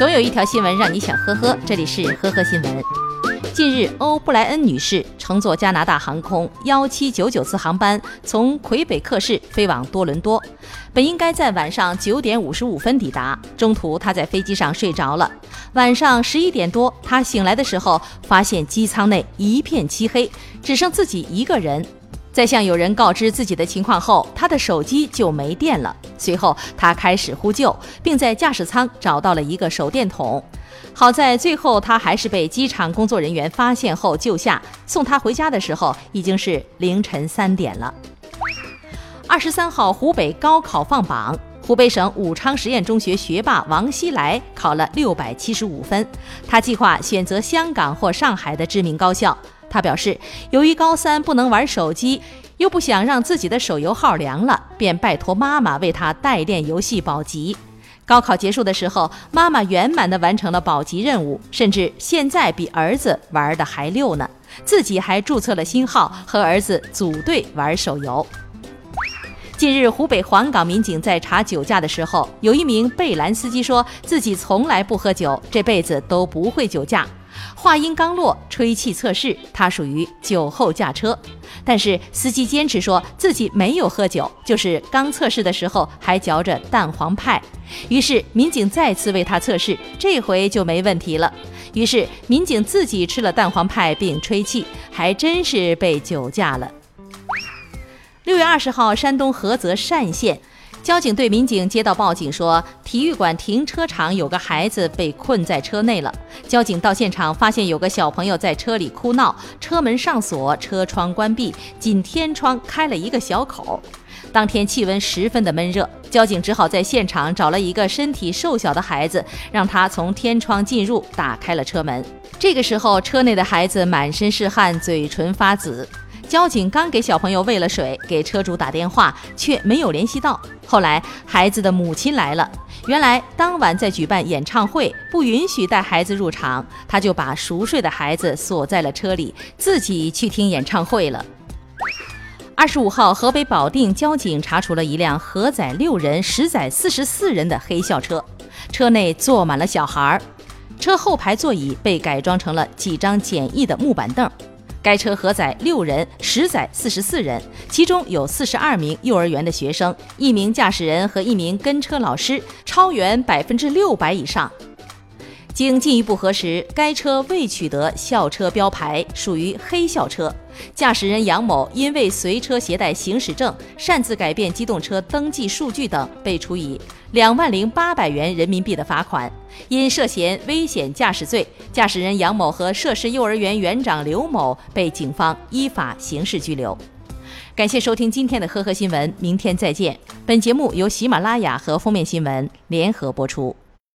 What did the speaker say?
总有一条新闻让你想呵呵，这里是呵呵新闻。近日，欧布莱恩女士乘坐加拿大航空幺七九九次航班从魁北克市飞往多伦多，本应该在晚上九点五十五分抵达。中途，她在飞机上睡着了。晚上十一点多，她醒来的时候，发现机舱内一片漆黑，只剩自己一个人。在向有人告知自己的情况后，他的手机就没电了。随后，他开始呼救，并在驾驶舱找到了一个手电筒。好在最后他还是被机场工作人员发现后救下，送他回家的时候已经是凌晨三点了。二十三号，湖北高考放榜，湖北省武昌实验中学学霸王希来考了六百七十五分，他计划选择香港或上海的知名高校。他表示，由于高三不能玩手机，又不想让自己的手游号凉了，便拜托妈妈为他代练游戏保级。高考结束的时候，妈妈圆满地完成了保级任务，甚至现在比儿子玩的还溜呢。自己还注册了新号，和儿子组队玩手游。近日，湖北黄冈民警在查酒驾的时候，有一名贝兰司机说自己从来不喝酒，这辈子都不会酒驾。话音刚落，吹气测试，他属于酒后驾车。但是司机坚持说自己没有喝酒，就是刚测试的时候还嚼着蛋黄派。于是民警再次为他测试，这回就没问题了。于是民警自己吃了蛋黄派并吹气，还真是被酒驾了。六月二十号，山东菏泽单县。交警队民警接到报警说，体育馆停车场有个孩子被困在车内了。交警到现场发现有个小朋友在车里哭闹，车门上锁，车窗关闭，仅天窗开了一个小口。当天气温十分的闷热，交警只好在现场找了一个身体瘦小的孩子，让他从天窗进入，打开了车门。这个时候，车内的孩子满身是汗，嘴唇发紫。交警刚给小朋友喂了水，给车主打电话，却没有联系到。后来孩子的母亲来了，原来当晚在举办演唱会，不允许带孩子入场，他就把熟睡的孩子锁在了车里，自己去听演唱会了。二十五号，河北保定交警查处了一辆核载六人、实载四十四人的黑校车，车内坐满了小孩儿，车后排座椅被改装成了几张简易的木板凳。该车核载六人，实载四十四人，其中有四十二名幼儿园的学生，一名驾驶人和一名跟车老师，超员百分之六百以上。经进一步核实，该车未取得校车标牌，属于黑校车。驾驶人杨某因未随车携带行驶证、擅自改变机动车登记数据等，被处以两万零八百元人民币的罚款。因涉嫌危险驾驶罪，驾驶人杨某和涉事幼儿园园长刘某被警方依法刑事拘留。感谢收听今天的呵呵新闻，明天再见。本节目由喜马拉雅和封面新闻联合播出。